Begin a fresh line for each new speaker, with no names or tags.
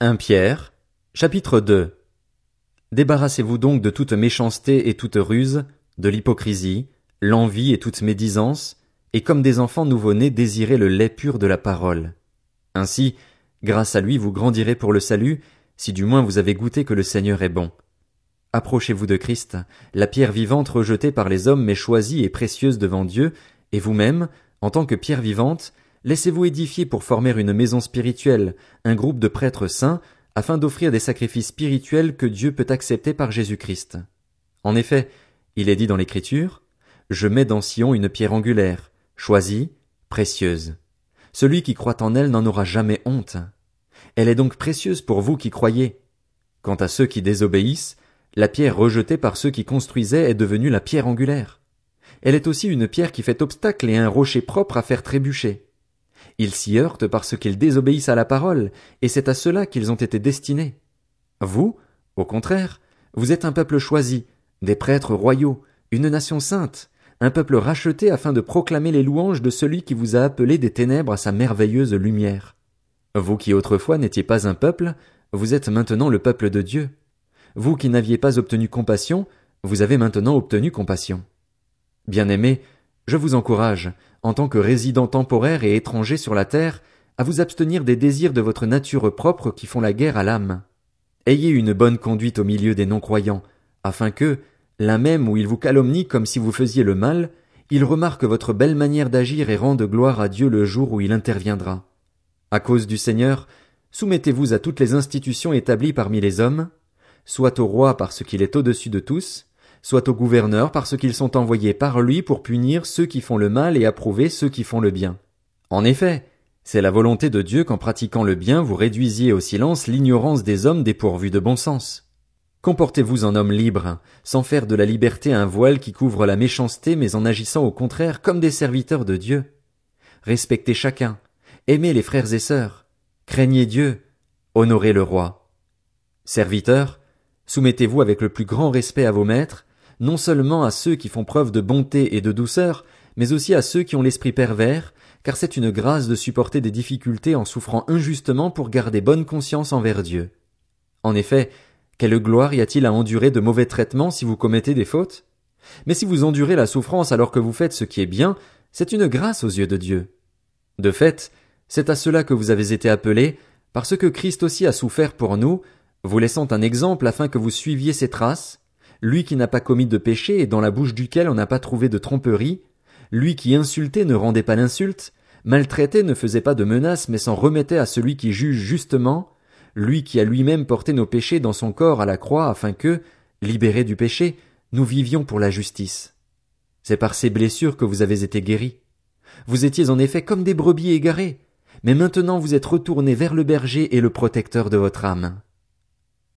1 Pierre, chapitre 2 Débarrassez-vous donc de toute méchanceté et toute ruse, de l'hypocrisie, l'envie et toute médisance, et comme des enfants nouveau-nés désirez le lait pur de la parole. Ainsi, grâce à lui vous grandirez pour le salut, si du moins vous avez goûté que le Seigneur est bon. Approchez-vous de Christ, la pierre vivante rejetée par les hommes mais choisie et précieuse devant Dieu, et vous-même, en tant que pierre vivante, laissez-vous édifier pour former une maison spirituelle, un groupe de prêtres saints, afin d'offrir des sacrifices spirituels que Dieu peut accepter par Jésus-Christ. En effet, il est dit dans l'Écriture, Je mets dans Sion une pierre angulaire, choisie, précieuse. Celui qui croit en elle n'en aura jamais honte. Elle est donc précieuse pour vous qui croyez. Quant à ceux qui désobéissent, la pierre rejetée par ceux qui construisaient est devenue la pierre angulaire. Elle est aussi une pierre qui fait obstacle et un rocher propre à faire trébucher. Ils s'y heurtent parce qu'ils désobéissent à la parole, et c'est à cela qu'ils ont été destinés. Vous, au contraire, vous êtes un peuple choisi, des prêtres royaux, une nation sainte, un peuple racheté afin de proclamer les louanges de celui qui vous a appelé des ténèbres à sa merveilleuse lumière. Vous qui autrefois n'étiez pas un peuple, vous êtes maintenant le peuple de Dieu. Vous qui n'aviez pas obtenu compassion, vous avez maintenant obtenu compassion. Bien-aimés, je vous encourage, en tant que résident temporaire et étranger sur la terre, à vous abstenir des désirs de votre nature propre qui font la guerre à l'âme. Ayez une bonne conduite au milieu des non-croyants, afin que, là même où ils vous calomnient comme si vous faisiez le mal, ils remarquent votre belle manière d'agir et rendent gloire à Dieu le jour où il interviendra. À cause du Seigneur, soumettez-vous à toutes les institutions établies parmi les hommes, soit au roi parce qu'il est au-dessus de tous, soit au gouverneur parce qu'ils sont envoyés par lui pour punir ceux qui font le mal et approuver ceux qui font le bien. En effet, c'est la volonté de Dieu qu'en pratiquant le bien vous réduisiez au silence l'ignorance des hommes dépourvus de bon sens. Comportez-vous en homme libre, sans faire de la liberté un voile qui couvre la méchanceté, mais en agissant au contraire comme des serviteurs de Dieu. Respectez chacun, aimez les frères et sœurs, craignez Dieu, honorez le roi. Serviteurs, soumettez-vous avec le plus grand respect à vos maîtres, non seulement à ceux qui font preuve de bonté et de douceur, mais aussi à ceux qui ont l'esprit pervers, car c'est une grâce de supporter des difficultés en souffrant injustement pour garder bonne conscience envers Dieu. En effet, quelle gloire y a-t-il à endurer de mauvais traitements si vous commettez des fautes? Mais si vous endurez la souffrance alors que vous faites ce qui est bien, c'est une grâce aux yeux de Dieu. De fait, c'est à cela que vous avez été appelés, parce que Christ aussi a souffert pour nous, vous laissant un exemple afin que vous suiviez ses traces, lui qui n'a pas commis de péché et dans la bouche duquel on n'a pas trouvé de tromperie, lui qui insultait ne rendait pas l'insulte, maltraitait ne faisait pas de menaces mais s'en remettait à celui qui juge justement, lui qui a lui-même porté nos péchés dans son corps à la croix afin que, libérés du péché, nous vivions pour la justice. C'est par ces blessures que vous avez été guéris. Vous étiez en effet comme des brebis égarées, mais maintenant vous êtes retournés vers le berger et le protecteur de votre âme.